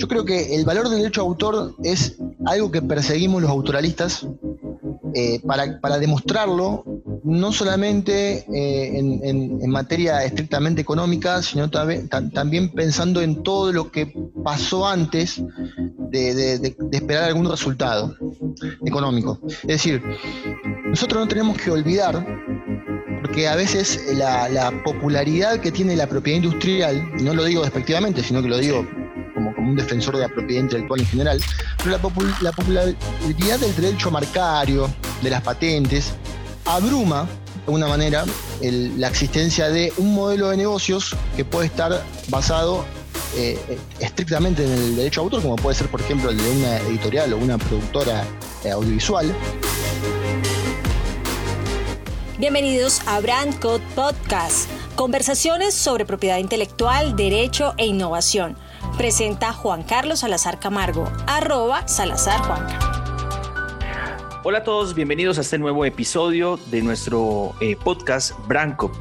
Yo creo que el valor del derecho de autor es algo que perseguimos los autoralistas eh, para, demostrarlo, no solamente eh, en, materia estrictamente económica, sino también pensando en todo lo que pasó antes de, esperar algún resultado económico. Es decir, nosotros no tenemos que olvidar, porque a veces la, la popularidad que tiene la propiedad industrial, no lo digo despectivamente, sino que lo digo como, un defensor de la propiedad intelectual en general, pero la, popularidad del derecho marcario, de las patentes, abruma de alguna manera la existencia de un modelo de negocios que puede estar basado eh, estrictamente en el derecho a autor, como puede ser, por ejemplo, el de una editorial o una productora eh, audiovisual. Bienvenidos a Brand Code Podcast, conversaciones sobre propiedad intelectual, derecho e innovación presenta Juan Carlos Salazar Camargo, arroba Salazar Hola a todos, bienvenidos a este nuevo episodio de nuestro eh, podcast Branco,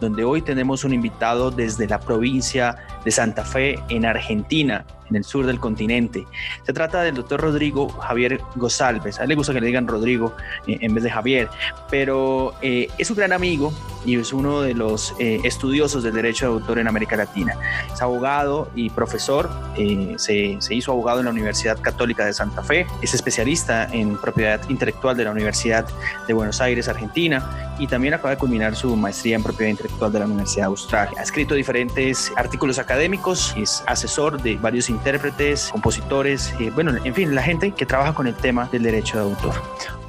donde hoy tenemos un invitado desde la provincia de Santa Fe en Argentina, en el sur del continente. Se trata del doctor Rodrigo Javier González. A él le gusta que le digan Rodrigo eh, en vez de Javier, pero eh, es un gran amigo y es uno de los eh, estudiosos del derecho de autor en América Latina. Es abogado y profesor, se, se, hizo abogado en la Universidad Católica de Santa Fe, es especialista en propiedad intelectual de la Universidad de Buenos Aires, Argentina, y también acaba de culminar su maestría en propiedad intelectual de la Universidad de Australia. Ha escrito diferentes artículos académicos, es asesor de varios intérpretes, compositores, eh, bueno, en fin, la gente que trabaja con el tema del derecho de autor.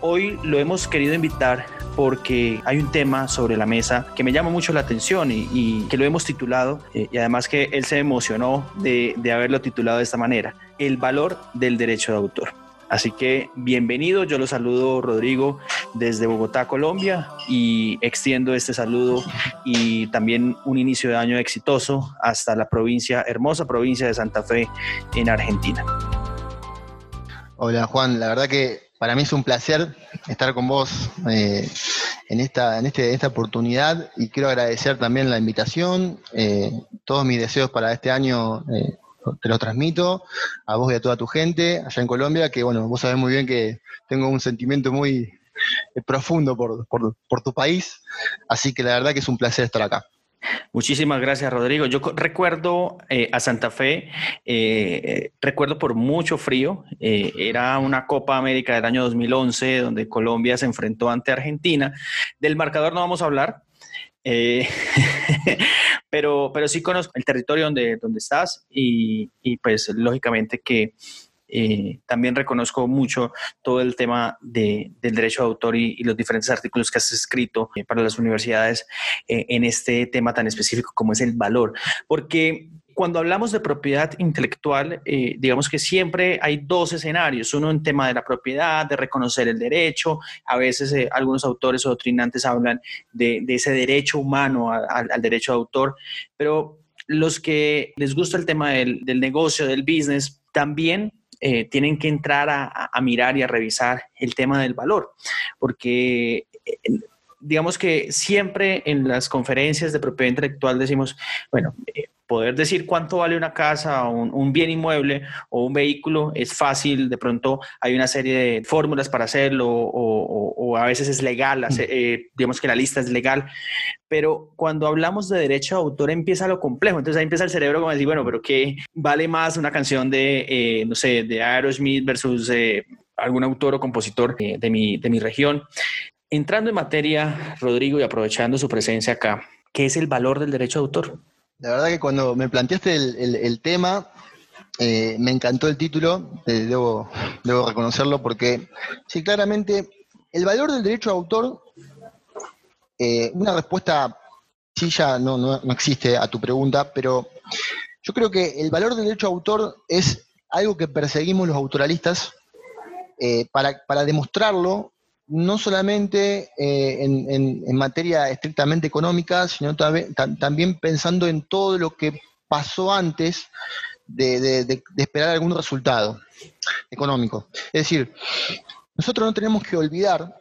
Hoy lo hemos querido invitar porque hay un tema sobre la mesa que me llama mucho la atención y, que lo hemos titulado, eh, y además que él se emocionó de, de haberlo titulado de esta manera, el valor del derecho de autor. Así que bienvenido, yo lo saludo Rodrigo desde Bogotá, Colombia, y extiendo este saludo y también un inicio de año exitoso hasta la provincia, hermosa provincia de Santa Fe en Argentina. Hola Juan, la verdad que para mí es un placer estar con vos eh, en, esta, en, este, esta oportunidad y quiero agradecer también la invitación, eh, todos mis deseos para este año. Eh, te lo transmito a vos y a toda tu gente allá en Colombia, que bueno, vos sabés muy bien que tengo un sentimiento muy eh, profundo por, tu país, así que la verdad que es un placer estar acá. Muchísimas gracias, Rodrigo. Yo recuerdo eh, a Santa Fe, eh, recuerdo por mucho frío. era una Copa América del año 2011 donde Colombia se enfrentó ante Argentina. Del marcador no vamos a hablar, pero, pero sí conozco el territorio donde, donde estás y, pues lógicamente que eh, también reconozco mucho todo el tema del derecho de autor y, los diferentes artículos que has escrito eh, para las universidades en este tema tan específico como es el valor, porque cuando hablamos de propiedad intelectual, eh, digamos que siempre hay dos escenarios. Uno en tema de la propiedad, de reconocer el derecho. A veces eh, algunos autores o doctrinantes hablan de, ese derecho humano al derecho de autor, pero los que les gusta el tema del, negocio, del business, también eh, tienen que entrar a, mirar y a revisar el tema del valor, porque digamos que siempre en las conferencias de propiedad intelectual decimos, bueno, poder decir cuánto vale una casa, un, un, bien inmueble o un vehículo es fácil, de pronto hay una serie de fórmulas para hacerlo o, a veces es legal, mm. eh, digamos que la lista es legal, pero cuando hablamos de derecho de autor empieza lo complejo, entonces ahí empieza el cerebro como decir, bueno, pero ¿qué vale más una canción de, eh, no sé, de Aerosmith versus eh, algún autor o compositor de, mi, de mi región? Entrando en materia, Rodrigo, y aprovechando su presencia acá, ¿qué es el valor del derecho de autor? La verdad que cuando me planteaste el, tema, eh, me encantó el título, eh, debo, debo reconocerlo, porque sí, claramente el valor del derecho de autor, eh, una respuesta sí ya no, no, existe a tu pregunta, pero yo creo que el valor del derecho de autor es algo que perseguimos los autoralistas para, para demostrarlo no solamente eh, en, materia estrictamente económica, sino también pensando en todo lo que pasó antes de, esperar algún resultado económico. Es decir, nosotros no tenemos que olvidar,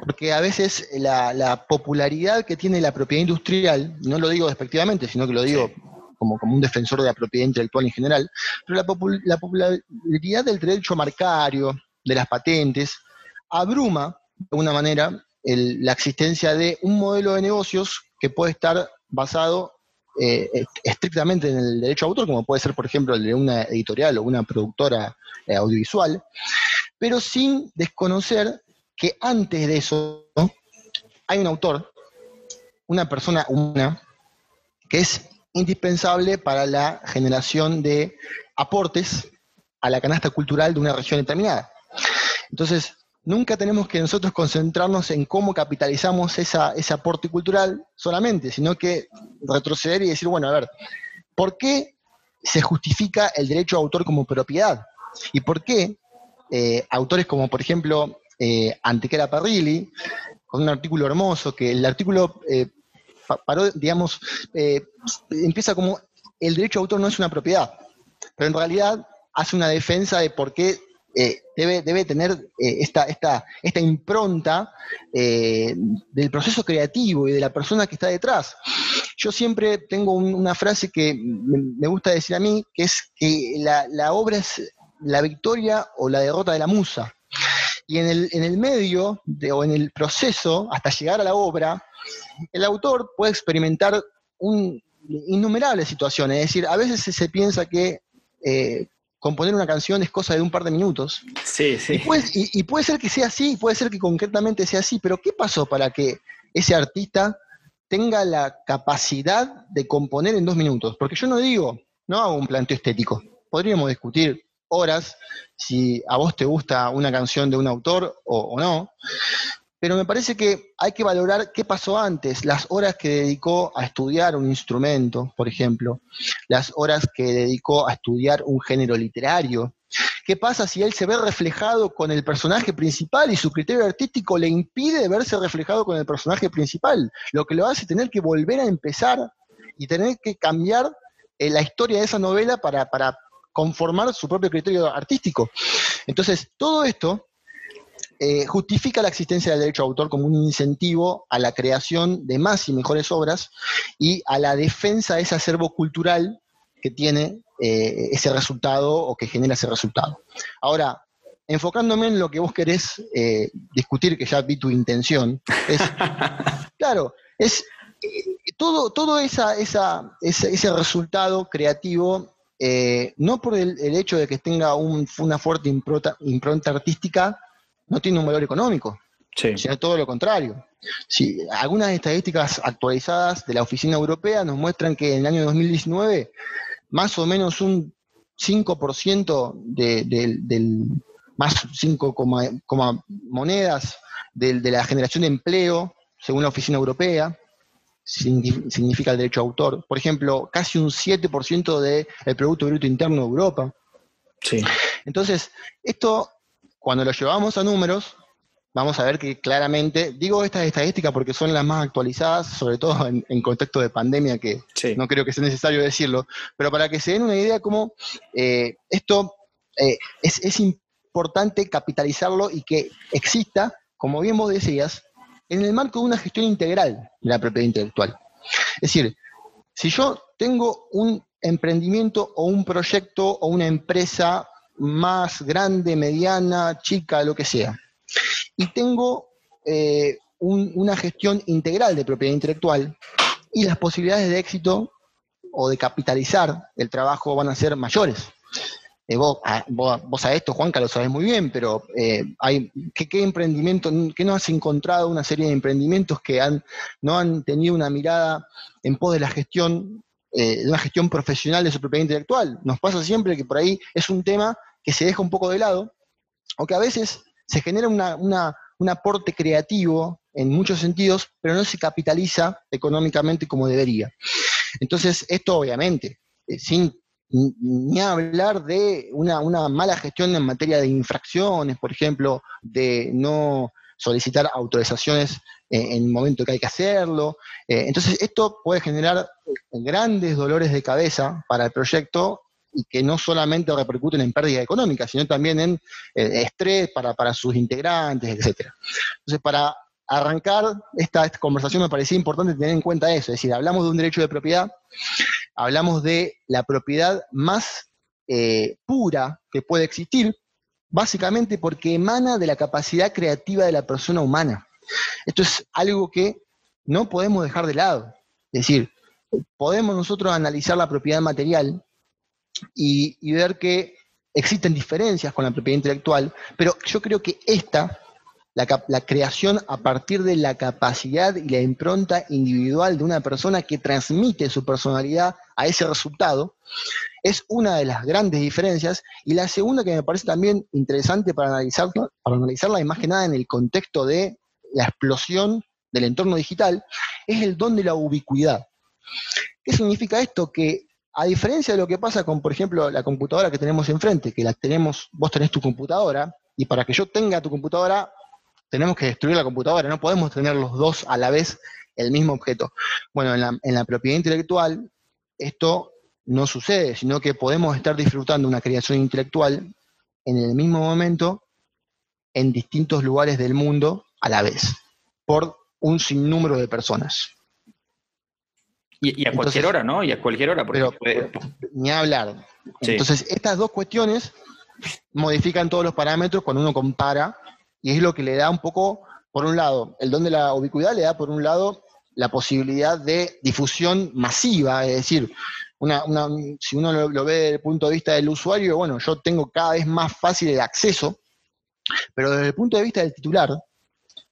porque a veces la, popularidad que tiene la propiedad industrial, no lo digo despectivamente, sino que lo digo como, como un defensor de la propiedad intelectual en general, pero la, la popularidad del derecho marcario, de las patentes, abruma de alguna manera la existencia de un modelo de negocios que puede estar basado eh, estrictamente en el derecho de autor, como puede ser, por ejemplo, el de una editorial o una productora eh, audiovisual, pero sin desconocer que antes de eso hay un autor, una persona humana, que es indispensable para la generación de aportes a la canasta cultural de una región determinada. Entonces, nunca tenemos que nosotros concentrarnos en cómo capitalizamos ese aporte cultural solamente, sino que retroceder y decir, bueno, a ver, ¿por qué se justifica el derecho a autor como propiedad? ¿Y por qué eh, autores como, por ejemplo, eh, Antequera Parrilli, con un artículo hermoso, que el artículo eh, paró, digamos, empieza como el derecho a autor no es una propiedad, pero en realidad hace una defensa de por qué eh, debe, tener eh, esta, esta, esta, impronta del proceso creativo y de la persona que está detrás. Yo siempre tengo una frase que me, gusta decir a mí, que es que la, obra es la victoria o la derrota de la musa. Y en el, en el medio o en el proceso, hasta llegar a la obra, el autor puede experimentar innumerables situaciones. Es decir, a veces se piensa que eh, componer una canción es cosa de un par de minutos. Sí, sí. Y puede, ser que sea así, puede ser que concretamente sea así, pero ¿qué pasó para que ese artista tenga la capacidad de componer en dos minutos? Porque yo no digo, no hago un planteo estético. Podríamos discutir horas si a vos te gusta una canción de un autor o no, pero me parece que hay que valorar qué pasó antes, las horas que dedicó a estudiar un instrumento, por ejemplo, las horas que dedicó a estudiar un género literario. ¿Qué pasa si él se ve reflejado con el personaje principal y su criterio artístico le impide verse reflejado con el personaje principal? Lo que lo hace tener que volver a empezar y tener que cambiar eh, la historia de esa novela para, para conformar su propio criterio artístico. Entonces, todo esto eh, justifica la existencia del derecho de autor como un incentivo a la creación de más y mejores obras y a la defensa de ese acervo cultural que tiene eh, ese resultado o que genera ese resultado. Ahora, enfocándome en lo que vos querés eh, discutir, que ya vi tu intención, es, claro, es todo, todo esa, ese, resultado creativo, no por el, hecho de que tenga una fuerte impronta artística, no tiene un valor económico, sino todo lo contrario. Si, algunas estadísticas actualizadas de la Oficina Europea nos muestran que en el año 2019 más o menos un 5% de, del, más 5, monedas de, la generación de empleo, según la Oficina Europea, significa el derecho a autor. Por ejemplo, casi un 7% del Producto Bruto Interno de Europa. Sí. Entonces, esto cuando lo llevamos a números, vamos a ver que claramente, digo estas estadísticas porque son las más actualizadas, sobre todo en, contexto de pandemia, que no creo que sea necesario decirlo, pero para que se den una idea de cómo eh, esto eh, es, importante capitalizarlo y que exista, como bien vos decías, en el marco de una gestión integral de la propiedad intelectual. Es decir, si yo tengo un emprendimiento o un proyecto o una empresa más grande, mediana, chica, lo que sea. Y tengo eh, una gestión integral de propiedad intelectual y las posibilidades de éxito o de capitalizar el trabajo van a ser mayores. Eh, vos, a, vos, a esto, Juanca, lo sabés muy bien, pero eh, hay, ¿qué, ¿qué, emprendimiento, qué no has encontrado una serie de emprendimientos que han, no han tenido una mirada en pos de la gestión, de una gestión profesional de su propiedad intelectual? Nos pasa siempre que por ahí es un tema que se deja un poco de lado, o que a veces se genera un aporte creativo en muchos sentidos, pero no se capitaliza económicamente como debería. Entonces, esto obviamente, eh, sin ni hablar de una, mala gestión en materia de infracciones, por ejemplo, de no solicitar autorizaciones en el momento que hay que hacerlo. Eh, entonces, esto puede generar grandes dolores de cabeza para el proyecto y que no solamente repercuten en pérdida económica, sino también en eh, estrés para, sus integrantes, etc. Entonces, para arrancar esta, conversación me parecía importante tener en cuenta eso, es decir, hablamos de un derecho de propiedad, hablamos de la propiedad más eh, pura que puede existir, básicamente porque emana de la capacidad creativa de la persona humana. Esto es algo que no podemos dejar de lado. Es decir, podemos nosotros analizar la propiedad material y, ver que existen diferencias con la propiedad intelectual, pero yo creo que esta, la, la, creación a partir de la capacidad y la impronta individual de una persona que transmite su personalidad a ese resultado, es una de las grandes diferencias. Y la segunda que me parece también interesante para analizarla, para analizarla y más que nada en el contexto de la explosión del entorno digital, es el don de la ubicuidad. ¿Qué significa esto? Que a diferencia de lo que pasa con, por ejemplo, la computadora que tenemos enfrente, que la tenemos, vos tenés tu computadora, y para que yo tenga tu computadora, tenemos que destruir la computadora, no podemos tener los dos a la vez el mismo objeto. Bueno, en la, en la propiedad intelectual, esto no sucede, sino que podemos estar disfrutando una creación intelectual en el mismo momento en distintos lugares del mundo a la vez, por un sinnúmero de personas. Y, a cualquier hora, ¿no? Y a cualquier hora. pero, ni hablar. Entonces, estas dos cuestiones modifican todos los parámetros cuando uno compara, y es lo que le da un poco, por un lado, el don de la ubicuidad le da, por un lado, la posibilidad de difusión masiva, es decir, si uno lo, ve desde el punto de vista del usuario, bueno, yo tengo cada vez más fácil el acceso, pero desde el punto de vista del titular,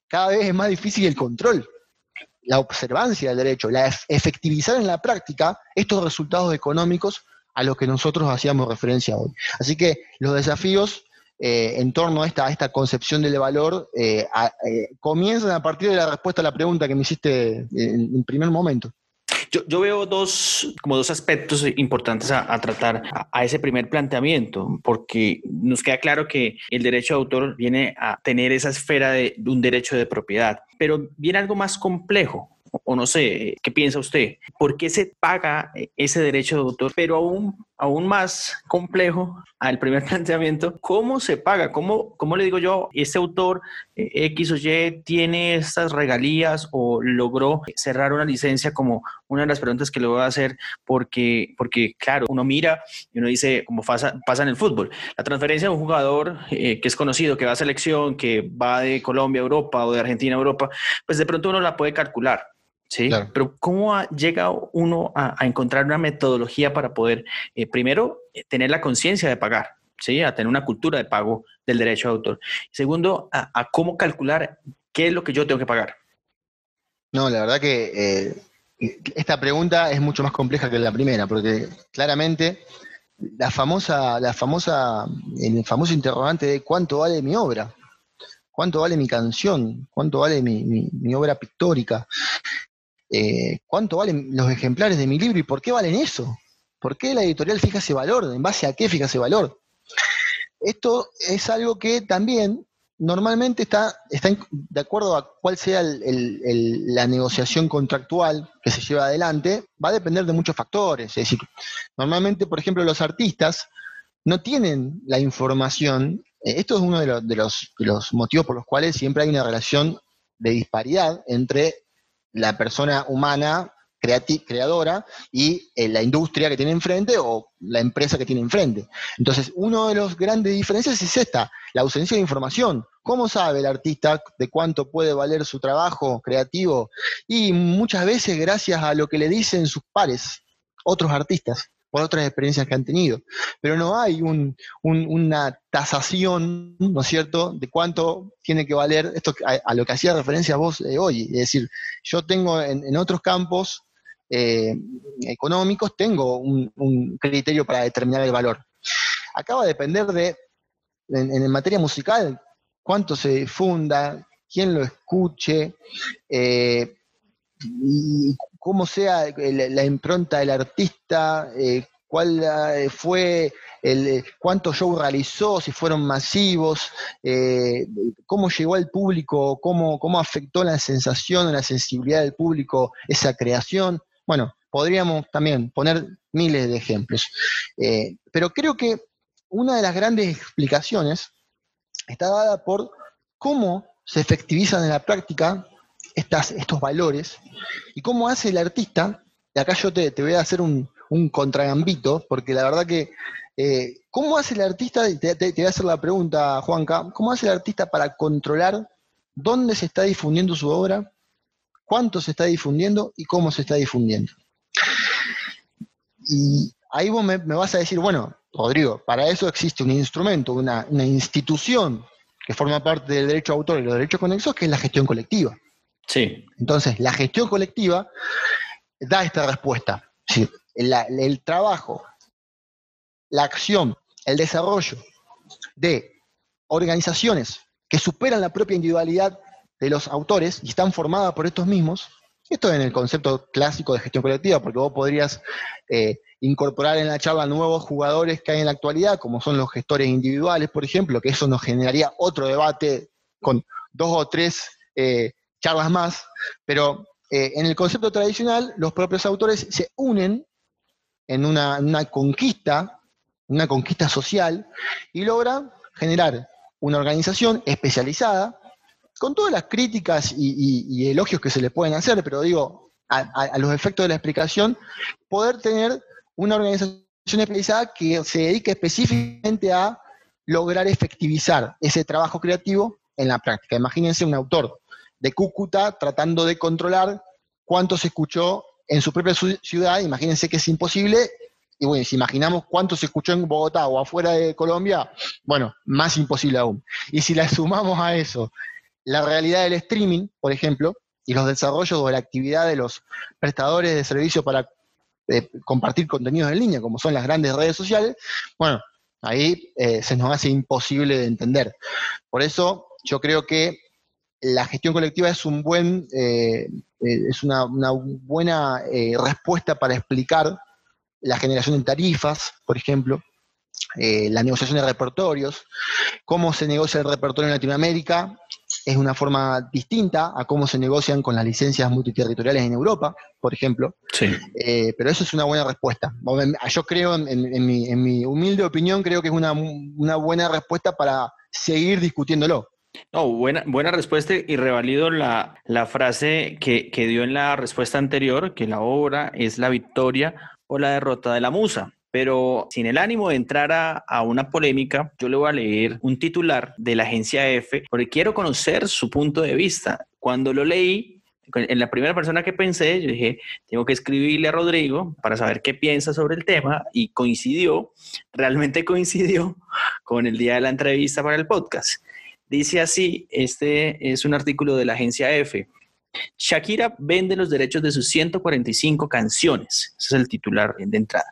cada vez es más difícil el control, la observancia del derecho, la efectivizar en la práctica estos resultados económicos a los que nosotros hacíamos referencia hoy. Así que los desafíos eh, en torno a esta, esta concepción del valor eh, eh, comienzan a partir de la respuesta a la pregunta que me hiciste en primer momento. Yo, veo dos, como dos aspectos importantes a, tratar a, ese primer planteamiento, porque nos queda claro que el derecho de autor viene a tener esa esfera de un derecho de propiedad, pero viene algo más complejo o no sé, ¿qué piensa usted? ¿Por qué se paga ese derecho de autor? Pero aún, aún más complejo al primer planteamiento, ¿cómo se paga? ¿Cómo, cómo le digo yo, este autor eh, X o Y tiene estas regalías o logró cerrar una licencia como una de las preguntas que le voy a hacer? Porque, porque claro, uno mira y uno dice, como pasa, en el fútbol, la transferencia de un jugador eh, que es conocido, que va a selección, que va de Colombia a Europa o de Argentina a Europa, pues de pronto uno la puede calcular Sí, pero ¿cómo llega uno a, encontrar una metodología para poder, eh, primero, eh, tener la conciencia de pagar, ¿sí? A tener una cultura de pago del derecho de autor. Segundo, a, cómo calcular qué es lo que yo tengo que pagar. No, la verdad que eh, esta pregunta es mucho más compleja que la primera, porque claramente la famosa, la famosa, el famoso interrogante de cuánto vale mi obra, cuánto vale mi canción, cuánto vale mi obra pictórica, eh, cuánto valen los ejemplares de mi libro y por qué valen eso. ¿Por qué la editorial fija ese valor? ¿En base a qué fija ese valor? Esto es algo que también normalmente está, está de acuerdo a cuál sea la negociación contractual que se lleva adelante, va a depender de muchos factores. Es decir, normalmente, por ejemplo, los artistas no tienen la información. Eh, esto es uno de los motivos por los cuales siempre hay una relación de disparidad entre la persona humana creadora y eh, la industria que tiene enfrente o la empresa que tiene enfrente. Entonces, uno de los grandes diferencias es esta, la ausencia de información. ¿Cómo sabe el artista de cuánto puede valer su trabajo creativo? Y muchas veces gracias a lo que le dicen sus pares, otros artistas por otras experiencias que han tenido. Pero no hay una tasación, ¿no es cierto?, de cuánto tiene que valer esto a, lo que hacía referencia vos eh, hoy. Es decir, yo tengo en, otros campos eh, económicos, tengo un, criterio para determinar el valor. Acá va a depender de, en, materia musical, cuánto se difunda, quién lo escuche, eh, y cómo sea la, impronta del artista, eh, cuál eh, fue el, eh, cuántos shows realizó, si fueron masivos, cómo llegó al público, cómo, cómo afectó la sensación, la sensibilidad del público esa creación. Bueno, podríamos también poner miles de ejemplos. pero creo que una de las grandes explicaciones está dada por cómo se efectivizan en la práctica estos valores y cómo hace el artista, y acá yo te, voy a hacer un, un contragambito, porque la verdad que, eh, ¿cómo hace el artista? Te, te, voy a hacer la pregunta, Juanca, ¿cómo hace el artista para controlar dónde se está difundiendo su obra, cuánto se está difundiendo y cómo se está difundiendo? Y ahí vos me, vas a decir, bueno, Rodrigo, para eso existe un instrumento, una, institución que forma parte del derecho de autor y los derechos conexos, que es la gestión colectiva. Sí. Entonces, la gestión colectiva da esta respuesta. el trabajo, la acción, el desarrollo de organizaciones que superan la propia individualidad de los autores y están formadas por estos mismos, esto en el concepto clásico de gestión colectiva, porque vos podrías eh, incorporar en la charla nuevos jugadores que hay en la actualidad, como son los gestores individuales, por ejemplo, que eso nos generaría otro debate con dos o tres eh, charlas más, pero eh, en el concepto tradicional los propios autores se unen en una, una conquista, una conquista social, y logran generar una organización especializada con todas las críticas y, elogios que se le pueden hacer, pero digo, a, los efectos de la explicación, poder tener una organización especializada que se dedique específicamente a lograr efectivizar ese trabajo creativo en la práctica. Imagínense un autor de Cúcuta tratando de controlar cuánto se escuchó en su propia ciudad, imagínense que es imposible, y bueno, si imaginamos cuánto se escuchó en Bogotá o afuera de Colombia, bueno, más imposible aún. Y si le sumamos a eso la realidad del streaming, por ejemplo, y los desarrollos o la actividad de los prestadores de servicios para eh, compartir contenidos en línea, como son las grandes redes sociales, bueno, ahí eh, se nos hace imposible de entender. Por eso yo creo que la gestión colectiva es un buen, eh, es una, una buena respuesta para explicar la generación de tarifas, por ejemplo, la negociación de repertorios, cómo se negocia el repertorio en Latinoamérica es una forma distinta a cómo se negocian con las licencias multiterritoriales en Europa, por ejemplo. Sí. Eh, pero eso es una buena respuesta. Yo creo, en, mi, humilde opinión, creo que es una, buena respuesta para seguir discutiéndolo. No, buena, buena respuesta y revalido la, frase que, que dio en la respuesta anterior, que la obra es la victoria o la derrota de la musa. Pero sin el ánimo de entrar a, una polémica, yo le voy a leer un titular de la agencia F porque quiero conocer su punto de vista. Cuando lo leí, en la primera persona que pensé, yo dije, tengo que escribirle a Rodrigo para saber qué piensa sobre el tema y coincidió, realmente coincidió con el día de la entrevista para el podcast. Dice así, este es un artículo de la agencia F. Shakira vende los derechos de sus 145 canciones. Ese es el titular de entrada.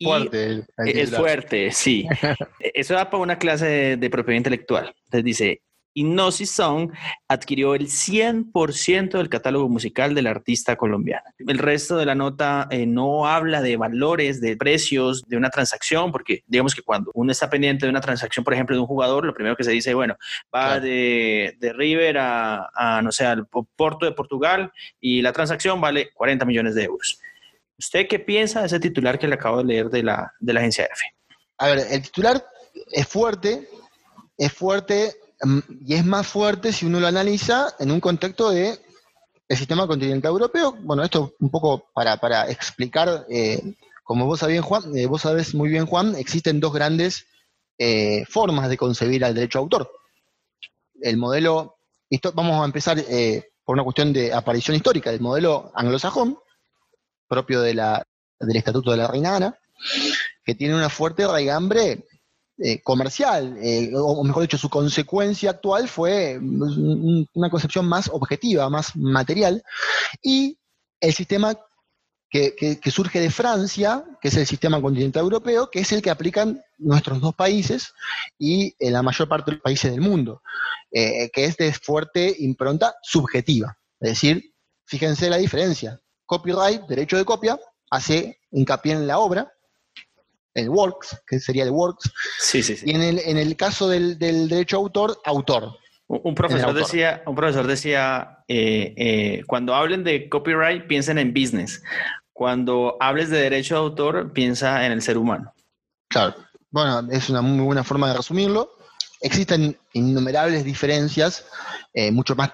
fuerte. es fuerte, sí. Eso da para una clase de, de propiedad intelectual. Entonces dice, Hipnosis Song adquirió el 100% del catálogo musical del artista colombiano. El resto de la nota eh, no habla de valores, de precios, de una transacción, porque digamos que cuando uno está pendiente de una transacción, por ejemplo, de un jugador, lo primero que se dice, bueno, va de, River a, no sé, al Porto de Portugal y la transacción vale 40 millones de euros. ¿Usted qué piensa de ese titular que le acabo de leer de la, de la agencia F? A ver, el titular es fuerte, es fuerte y es más fuerte si uno lo analiza en un contexto de el sistema continental europeo. Bueno, esto un poco para, explicar, eh, como vos sabés, Juan, eh, vos sabés muy bien, Juan, existen dos grandes eh, formas de concebir al derecho a autor. El modelo, vamos a empezar por una cuestión de aparición histórica, el modelo anglosajón, propio de la, del Estatuto de la Reina Ana, que tiene una fuerte raigambre eh, comercial, eh, o mejor dicho, su consecuencia actual fue una concepción más objetiva, más material, y el sistema que, surge de Francia, que es el sistema continental europeo, que es el que aplican nuestros dos países y en la mayor parte de los países del mundo, eh, que es de fuerte impronta subjetiva. Es decir, fíjense la diferencia. Copyright, derecho de copia, hace hincapié en la obra, el works, que sería el works. Sí, sí, sí. Y en el, en el caso del, derecho a autor, autor. Un profesor decía, un profesor decía eh, eh, cuando hablen de copyright, piensen en business. Cuando hables de derecho de autor, piensa en el ser humano. Claro. Bueno, es una muy buena forma de resumirlo. Existen innumerables diferencias, eh, mucho más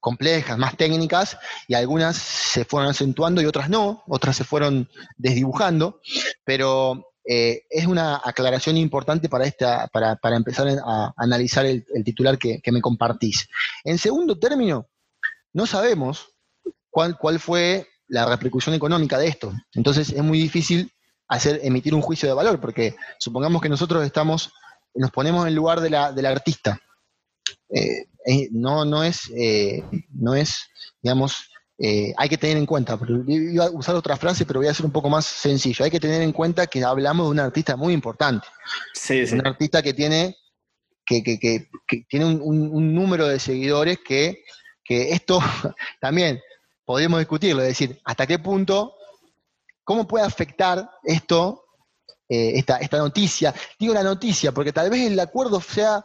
complejas, más técnicas, y algunas se fueron acentuando y otras no, otras se fueron desdibujando, pero eh, es una aclaración importante para, esta, para, empezar a, analizar el, titular que, me compartís. En segundo término, no sabemos cuál, cuál fue la repercusión económica de esto. Entonces es muy difícil hacer, emitir un juicio de valor, porque supongamos que nosotros estamos, nos ponemos en el lugar de la, del artista. Eh, eh, no, no, es, no es, digamos, eh, hay que tener en cuenta, iba a usar otra frase, pero voy a ser un poco más sencillo. Hay que tener en cuenta que hablamos de un artista muy importante. Un artista que tiene, que, tiene un, número de seguidores que, esto también podríamos discutirlo, es decir, hasta qué punto, cómo puede afectar esto, eh, esta, esta noticia. Digo la noticia, porque tal vez el acuerdo sea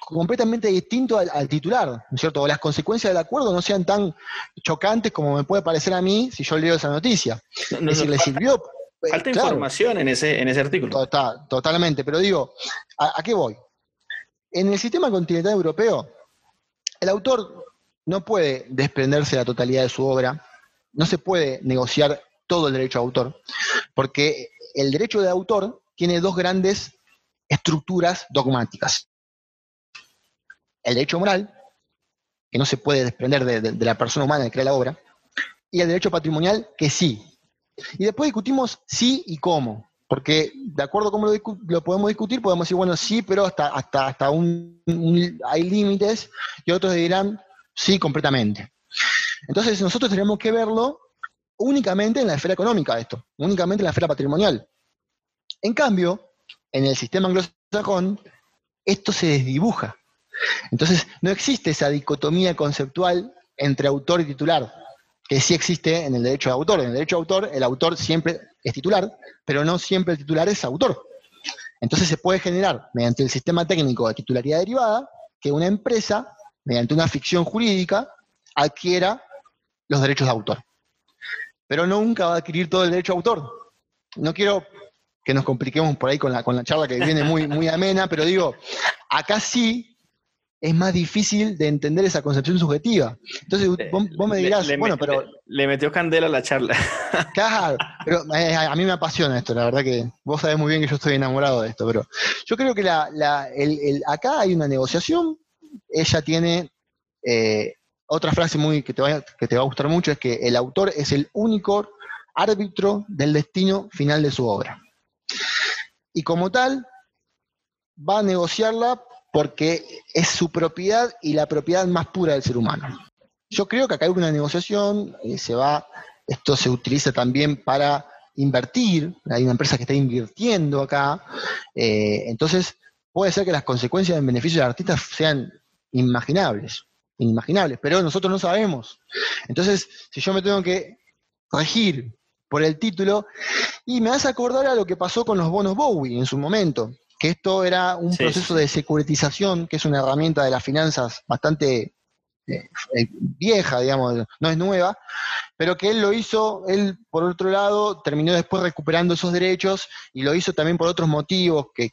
completamente distinto al, titular, ¿no es cierto? O las consecuencias del acuerdo no sean tan chocantes como me puede parecer a mí si yo leo esa noticia. es decir, le sirvió. Eh, falta información en ese, en ese artículo. totalmente, pero digo, ¿a, qué voy? En el sistema continental europeo, el autor no puede desprenderse de la totalidad de su obra, no se puede negociar todo el derecho de autor, porque el derecho de autor tiene dos grandes estructuras dogmáticas el derecho moral, que no se puede desprender de, la persona humana que crea la obra, y el derecho patrimonial, que sí. Y después discutimos sí y cómo, porque de acuerdo a cómo lo, podemos discutir, podemos decir, bueno, sí, pero hasta, hasta, hasta un, hay límites, y otros dirán sí completamente. Entonces nosotros tenemos que verlo únicamente en la esfera económica esto, únicamente en la esfera patrimonial. En cambio, en el sistema anglosajón, esto se desdibuja. Entonces, no existe esa dicotomía conceptual entre autor y titular, que sí existe en el derecho de autor. En el derecho de autor, el autor siempre es titular, pero no siempre el titular es autor. Entonces se puede generar, mediante el sistema técnico de titularidad derivada, que una empresa, mediante una ficción jurídica, adquiera los derechos de autor. Pero nunca va a adquirir todo el derecho de autor. No quiero que nos compliquemos por ahí con la, con la charla que viene muy, muy amena, pero digo, acá sí es más difícil de entender esa concepción subjetiva. Entonces vos, me dirás, bueno, pero... Le, metió candela a la charla. Claro, pero eh, a, mí me apasiona esto, la verdad que vos sabés muy bien que yo estoy enamorado de esto, pero yo creo que la, el, acá hay una negociación, ella tiene... Eh, otra frase muy que te, va, que te va a gustar mucho es que el autor es el único árbitro del destino final de su obra. Y como tal, va a negociarla porque es su propiedad y la propiedad más pura del ser humano. Yo creo que acá hay una negociación, eh, se va, esto se utiliza también para invertir, hay una empresa que está invirtiendo acá, eh, entonces puede ser que las consecuencias en beneficio del artista sean inimaginables, inimaginables, pero nosotros no sabemos. Entonces, si yo me tengo que regir por el título, y me hace acordar a lo que pasó con los bonos Bowie en su momento que esto era un proceso de securitización, que es una herramienta de las finanzas bastante eh, eh, vieja, digamos, no es nueva, pero que él lo hizo, él por otro lado terminó después recuperando esos derechos y lo hizo también por otros motivos que,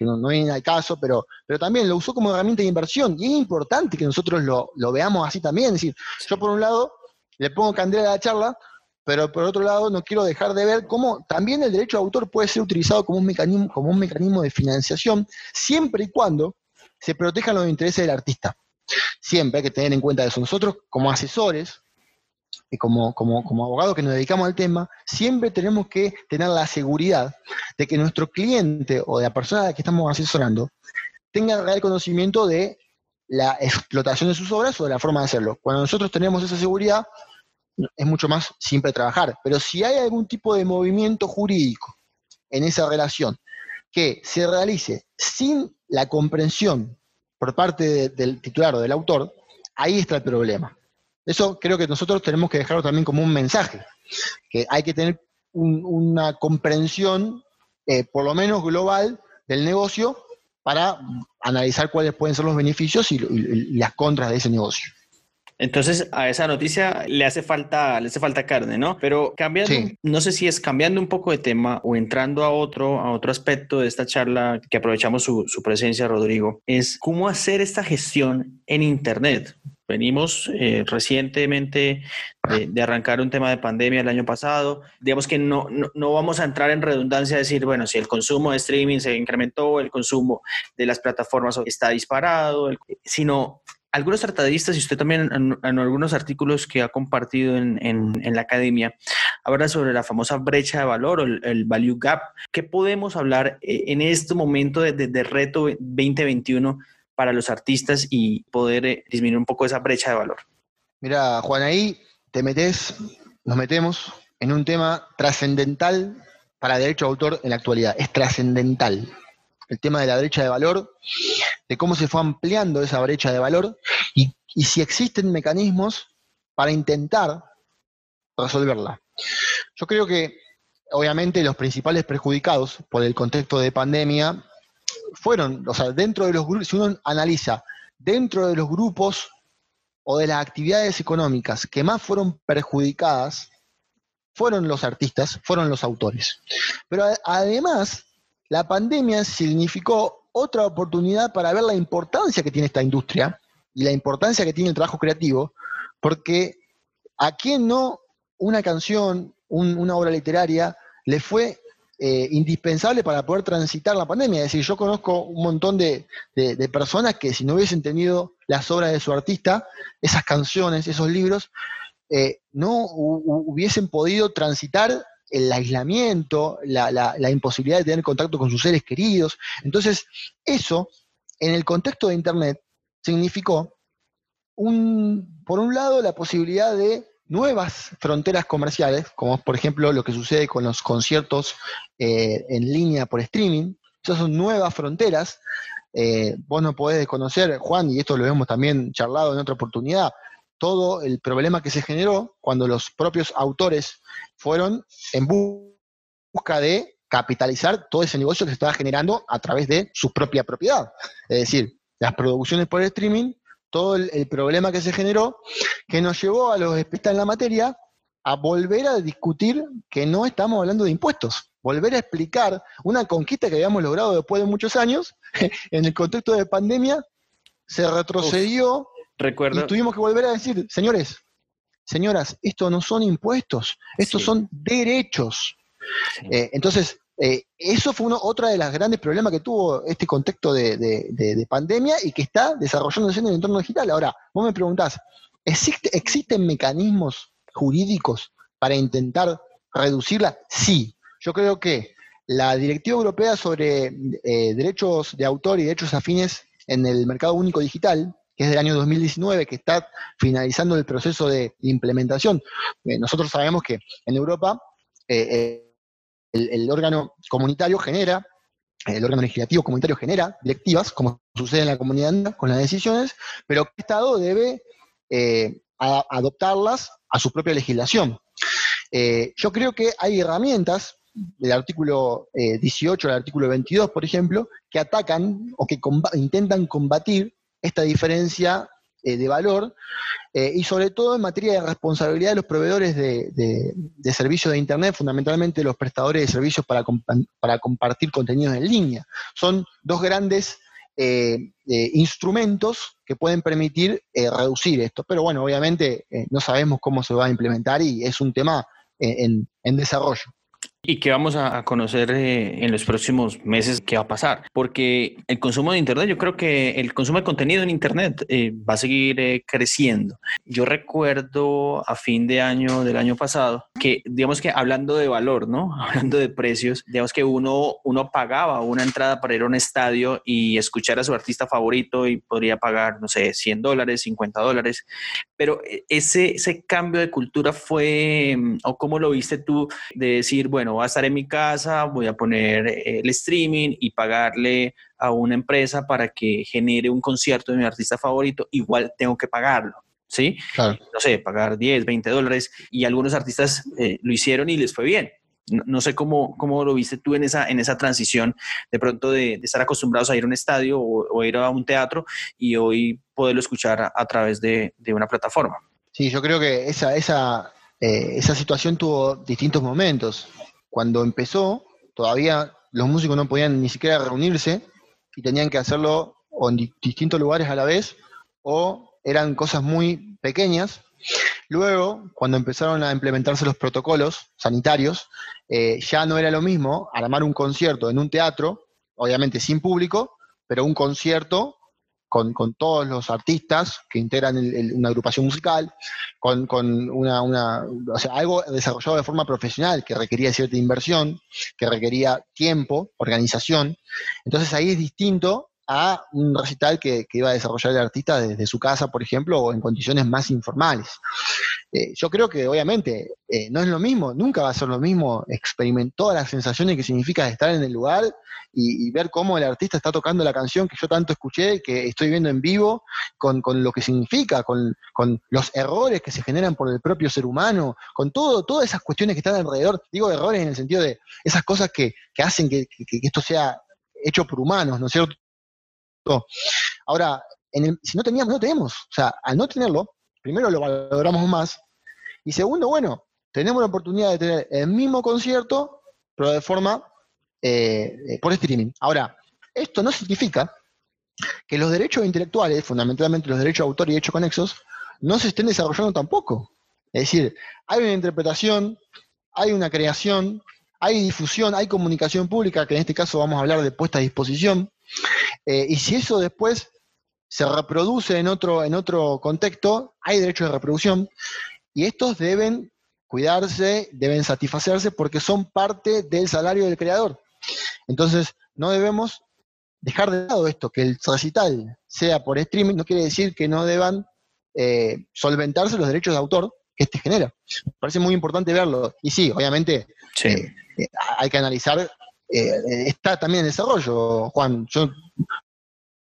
no, vienen al caso, pero, pero también lo usó como herramienta de inversión. Y es importante que nosotros lo, lo veamos así también, es decir, yo por un lado le pongo candela a la charla, pero por otro lado no quiero dejar de ver cómo también el derecho de autor puede ser utilizado como un mecanismo, como un mecanismo de financiación, siempre y cuando se protejan los intereses del artista. Siempre hay que tener en cuenta eso. Nosotros como asesores y como, como, como abogados que nos dedicamos al tema, siempre tenemos que tener la seguridad de que nuestro cliente o de la persona a la que estamos asesorando tenga real conocimiento de la explotación de sus obras o de la forma de hacerlo. Cuando nosotros tenemos esa seguridad, es mucho más simple trabajar. Pero si hay algún tipo de movimiento jurídico en esa relación que se realice sin la comprensión por parte del titular o del autor, ahí está el problema. Eso creo que nosotros tenemos que dejarlo también como un mensaje, que hay que tener una comprensión, eh, por lo menos global, del negocio para analizar cuáles pueden ser los beneficios y las contras de ese negocio. Entonces a esa noticia le hace falta, le hace falta carne, ¿no? Pero cambiando, no sé si es cambiando un poco de tema o entrando a otro, a otro aspecto de esta charla que aprovechamos su, su presencia, Rodrigo, es cómo hacer esta gestión en Internet. Venimos eh, recientemente de, arrancar un tema de pandemia el año pasado. Digamos que no, no, vamos a entrar en redundancia a decir, bueno, si el consumo de streaming se incrementó, el consumo de las plataformas está disparado, sino algunos tratadistas y usted también en, algunos artículos que ha compartido en, en, la academia, habla sobre la famosa brecha de valor o el, value gap. ¿Qué podemos hablar eh, en este momento de, de, de reto 2021 para los artistas y poder eh, disminuir un poco esa brecha de valor. Mira, Juan, ahí te metes, nos metemos en un tema trascendental para derecho de autor en la actualidad. Es trascendental. El tema de la brecha de valor, de cómo se fue ampliando esa brecha de valor y, si existen mecanismos para intentar resolverla. Yo creo que, obviamente, los principales perjudicados por el contexto de pandemia fueron, o sea, dentro de los grupos, si uno analiza, dentro de los grupos o de las actividades económicas que más fueron perjudicadas, fueron los artistas, fueron los autores. Pero además, la pandemia significó otra oportunidad para ver la importancia que tiene esta industria y la importancia que tiene el trabajo creativo, porque a quién no una canción, una obra literaria le fue eh, indispensable para poder transitar la pandemia. Es decir, yo conozco un montón de, personas que si no hubiesen tenido las obras de su artista, esas canciones, esos libros, eh, no hubiesen podido transitar el aislamiento, la, imposibilidad de tener contacto con sus seres queridos. Entonces, eso, en el contexto de Internet, significó, un, por un lado, la posibilidad de nuevas fronteras comerciales, como por ejemplo lo que sucede con los conciertos eh, en línea por streaming. Esas son nuevas fronteras. Eh, vos no podés desconocer, Juan, y esto lo hemos también charlado en otra oportunidad, todo el problema que se generó cuando los propios autores fueron en busca de capitalizar todo ese negocio que se estaba generando a través de su propia propiedad. Es decir, las producciones por streaming todo el, problema que se generó, que nos llevó a los especialistas en la materia a volver a discutir que no estamos hablando de impuestos, volver a explicar una conquista que habíamos logrado después de muchos años, en el contexto de pandemia, se retrocedió recuerdo. y tuvimos que volver a decir, señores, señoras, esto no son impuestos, estos son derechos. Eh, entonces, eh, eso fue uno, otra de las grandes problemas que tuvo este contexto de, pandemia y que está desarrollándose en el entorno digital. Ahora, vos me preguntás, ¿existen mecanismos jurídicos para intentar reducirla? Sí. Yo creo que la Directiva Europea sobre eh, Derechos de Autor y Derechos Afines en el Mercado Único Digital, que es del año 2019, que está finalizando el proceso de implementación. Eh, nosotros sabemos que en Europa el, órgano comunitario genera, el órgano legislativo comunitario genera directivas, como sucede en la comunidad con las decisiones, pero el Estado debe eh, adoptarlas a su propia legislación. Eh, yo creo que hay herramientas del artículo 18 eh, al artículo 22, por ejemplo, que atacan o que intentan combatir esta diferencia eh, de valor eh, y sobre todo en materia de responsabilidad de los proveedores de, servicios de Internet, fundamentalmente los prestadores de servicios para, para compartir contenidos en línea. Son dos grandes eh, instrumentos que pueden permitir reducir esto. Pero bueno, obviamente no sabemos cómo se va a implementar y es un tema en desarrollo. Y que vamos a conocer eh, en los próximos meses qué va a pasar, porque el consumo de Internet, yo creo que el consumo de contenido en Internet eh, va a seguir eh, creciendo. Yo recuerdo a fin de año del año pasado que, digamos que hablando de valor, ¿no? Hablando de precios, digamos que uno, uno pagaba una entrada para ir a un estadio y escuchar a su artista favorito y podría pagar, no sé, 100 dólares, 50 dólares, pero ese, ese cambio de cultura fue, mm, o cómo lo viste tú, de decir, bueno, voy a estar en mi casa, voy a poner eh, el streaming y pagarle a una empresa para que genere un concierto de mi artista favorito, igual tengo que pagarlo. ¿Sí? No sé, pagar 10, 20 dólares y algunos artistas eh, lo hicieron y les fue bien. No, sé cómo, cómo, lo viste tú en esa, en esa transición de pronto de, estar acostumbrados a ir a un estadio o, ir a un teatro y hoy poderlo escuchar a, través de, de, una plataforma. Sí, yo creo que esa, esa, eh, esa situación tuvo distintos momentos. Cuando empezó, todavía los músicos no podían ni siquiera reunirse y tenían que hacerlo en distintos lugares a la vez o eran cosas muy pequeñas. Luego, cuando empezaron a implementarse los protocolos sanitarios, eh, ya no era lo mismo armar un concierto en un teatro, obviamente sin público, pero un concierto con, todos los artistas que integran una agrupación musical, con, una, o sea, algo desarrollado de forma profesional que requería cierta inversión, que requería tiempo, organización. Entonces ahí es distinto a un recital que, iba a desarrollar el artista desde su casa, por ejemplo, o en condiciones más informales. Eh, yo creo que obviamente eh, no es lo mismo, nunca va a ser lo mismo experimentar todas las sensaciones que significa estar en el lugar y, ver cómo el artista está tocando la canción que yo tanto escuché, que estoy viendo en vivo, con, lo que significa, con, los errores que se generan por el propio ser humano, con todo, todas esas cuestiones que están alrededor. Digo errores en el sentido de esas cosas que, hacen que, que esto sea hecho por humanos, ¿no es cierto? Ahora, si no teníamos, no tenemos. O sea, al no tenerlo, primero lo valoramos más. Y segundo, bueno, tenemos la oportunidad de tener el mismo concierto, pero de forma eh, eh, por streaming. Ahora, esto no significa que los derechos intelectuales, fundamentalmente los derechos de autor y derechos conexos, no se estén desarrollando tampoco. Es decir, hay una interpretación, hay una creación, hay difusión, hay comunicación pública, que en este caso vamos a hablar de puesta a disposición, eh, y si eso después se reproduce en otro, en otro contexto, hay derecho de reproducción, y estos deben cuidarse, deben satisfacerse porque son parte del salario del creador. Entonces, no debemos dejar de lado esto, que el recital sea por streaming, no quiere decir que no deban eh, solventarse los derechos de autor que este genera. Me parece muy importante verlo. Y sí, obviamente eh, hay que analizar eh, está también en desarrollo, Juan. Yo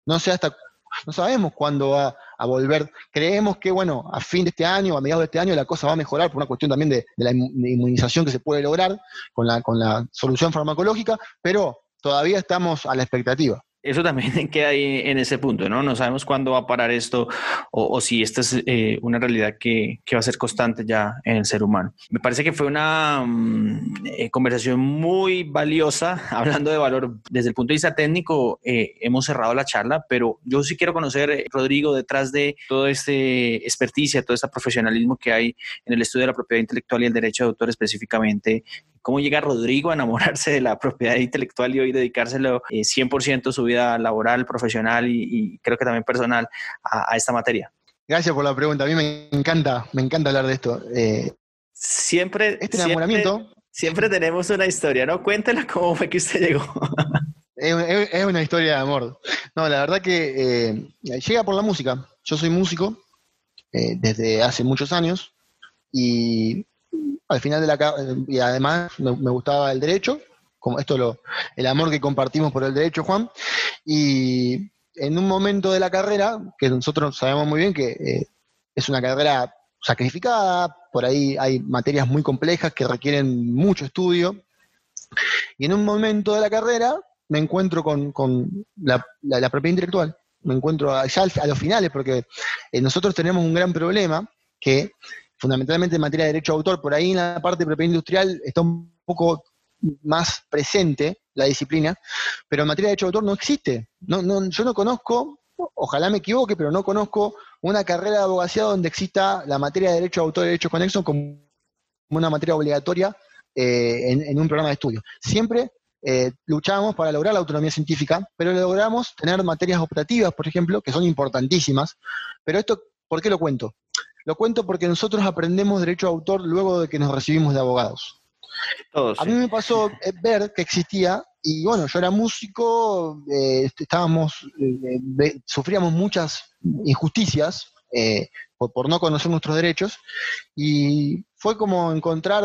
no sé hasta, no sabemos cuándo va a volver. Creemos que, bueno, a fin de este año, a mediados de este año, la cosa va a mejorar por una cuestión también de, la inmunización que se puede lograr con la, con la solución farmacológica, pero todavía estamos a la expectativa eso también queda ahí en ese punto, ¿no? No sabemos cuándo va a parar esto o, si esta es eh, una realidad que, va a ser constante ya en el ser humano. Me parece que fue una mm, eh, conversación muy valiosa, hablando de valor desde el punto de vista técnico, eh, hemos cerrado la charla, pero yo sí quiero conocer, Rodrigo, detrás de todo este experticia, todo este profesionalismo que hay en el estudio de la propiedad intelectual y el derecho de autor específicamente, cómo llega Rodrigo a enamorarse de la propiedad intelectual y hoy dedicárselo 100% eh, su vida laboral, profesional y, creo que también personal a, esta materia. Gracias por la pregunta. A mí me encanta, me encanta hablar de esto. Eh, siempre. Este enamoramiento. Siempre, tenemos una historia, ¿no? Cuéntela cómo fue que usted llegó. es, una historia de amor. No, la verdad que eh, llega por la música. Yo soy músico desde hace muchos años y al final de la y además me, gustaba el derecho, como esto lo, el amor que compartimos por el derecho, Juan, y en un momento de la carrera, que nosotros sabemos muy bien que eh, es una carrera sacrificada, por ahí hay materias muy complejas que requieren mucho estudio, y en un momento de la carrera me encuentro con, la, propiedad intelectual, me encuentro ya a los finales, porque eh, nosotros tenemos un gran problema que fundamentalmente en materia de derecho de autor, por ahí en la parte de propiedad industrial está un poco más presente la disciplina, pero en materia de derecho de autor no existe. No, no, yo no conozco, ojalá me equivoque, pero no conozco una carrera de abogacía donde exista la materia de derecho de autor y derecho conexo como una materia obligatoria eh, en, un programa de estudio. Siempre eh, luchamos para lograr la autonomía científica, pero logramos tener materias optativas, por ejemplo, que son importantísimas. Pero esto, ¿por qué lo cuento? Lo cuento porque nosotros aprendemos derecho de autor luego de que nos recibimos de abogados. a mí me pasó eh, ver que existía, y bueno, yo era músico, eh, estábamos, eh, sufríamos muchas injusticias por, no conocer nuestros derechos, y fue como encontrar,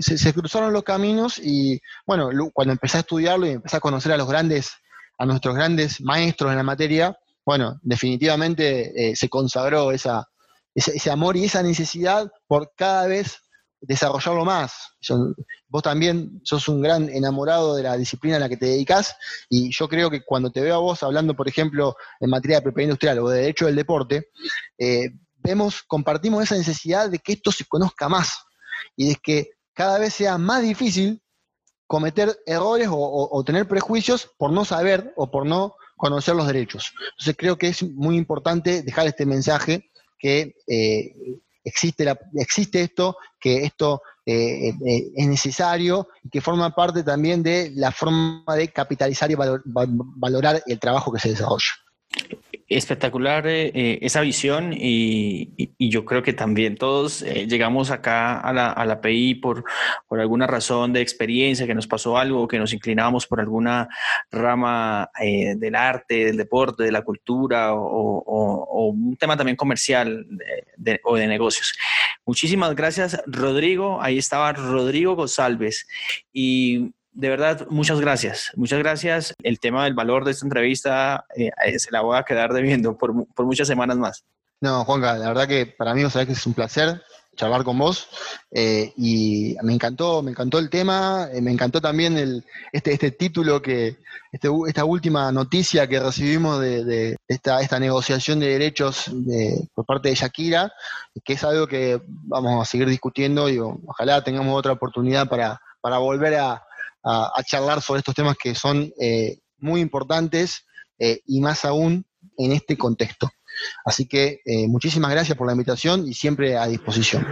se, cruzaron los caminos, y bueno, cuando empecé a estudiarlo y empecé a conocer a los grandes, a nuestros grandes maestros en la materia, bueno, definitivamente se consagró esa, ese, amor y esa necesidad por cada vez desarrollarlo más. vos también sos un gran enamorado de la disciplina a la que te dedicas y yo creo que cuando te veo a vos hablando, por ejemplo, en materia de propiedad industrial o de derecho del deporte, eh, vemos, compartimos esa necesidad de que esto se conozca más y de que cada vez sea más difícil cometer errores o, tener prejuicios por no saber o por no conocer los derechos. Entonces creo que es muy importante dejar este mensaje que eh, existe, la, existe esto, que esto eh, eh, es necesario y que forma parte también de la forma de capitalizar y valorar el trabajo que se desarrolla. Espectacular eh, eh, esa visión y, yo creo que también todos eh, llegamos acá a la, a la PI por, por, alguna razón de experiencia, que nos pasó algo, que nos inclinamos por alguna rama del arte, del deporte, de la cultura o, un tema también comercial o de negocios. Muchísimas gracias, Rodrigo. Ahí estaba Rodrigo González y de verdad, muchas gracias. Muchas gracias. El tema del valor de esta entrevista eh, eh, se la voy a quedar debiendo por, muchas semanas más. No, Juanca, la verdad que para mí, sabes que es un placer charlar con vos eh, y me encantó, me encantó el tema, me encantó también el, este, este título que, este, esta última noticia que recibimos de, esta, esta negociación de derechos por parte de Shakira, que es algo que vamos a seguir discutiendo y ojalá tengamos otra oportunidad para, para volver a, a, charlar sobre estos temas que son eh, muy importantes eh, y más aún en este contexto. Así que eh, muchísimas gracias por la invitación y siempre a disposición.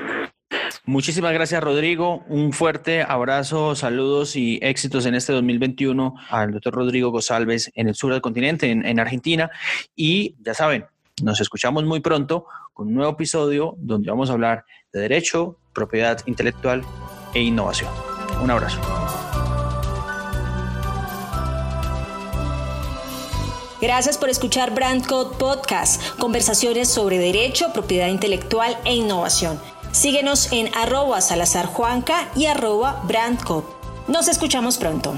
Muchísimas gracias, Rodrigo. Un fuerte abrazo, saludos y éxitos en este 2021 al doctor Rodrigo González en el sur del continente, en, en Argentina. Y ya saben, nos escuchamos muy pronto con un nuevo episodio donde vamos a hablar de derecho, propiedad intelectual e innovación. Un abrazo. Gracias por escuchar Brand Code Podcast, conversaciones sobre derecho, propiedad intelectual e innovación. Síguenos en arroba salazarjuanca y arroba brandcode. Nos escuchamos pronto.